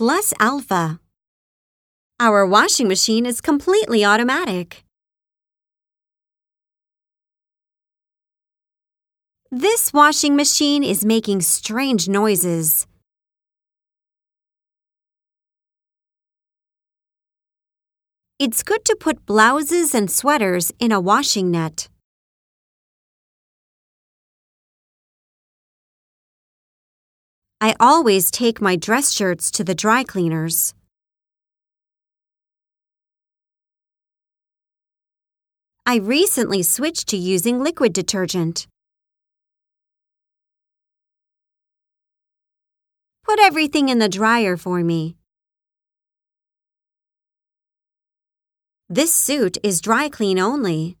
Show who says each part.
Speaker 1: plus alpha. Our washing machine is completely automatic. This washing machine is making strange noises. It's good to put blouses and sweaters in a washing net. I always take my dress shirts to the dry cleaners. I recently switched to using liquid detergent. Put everything in the dryer for me. This suit is dry clean only.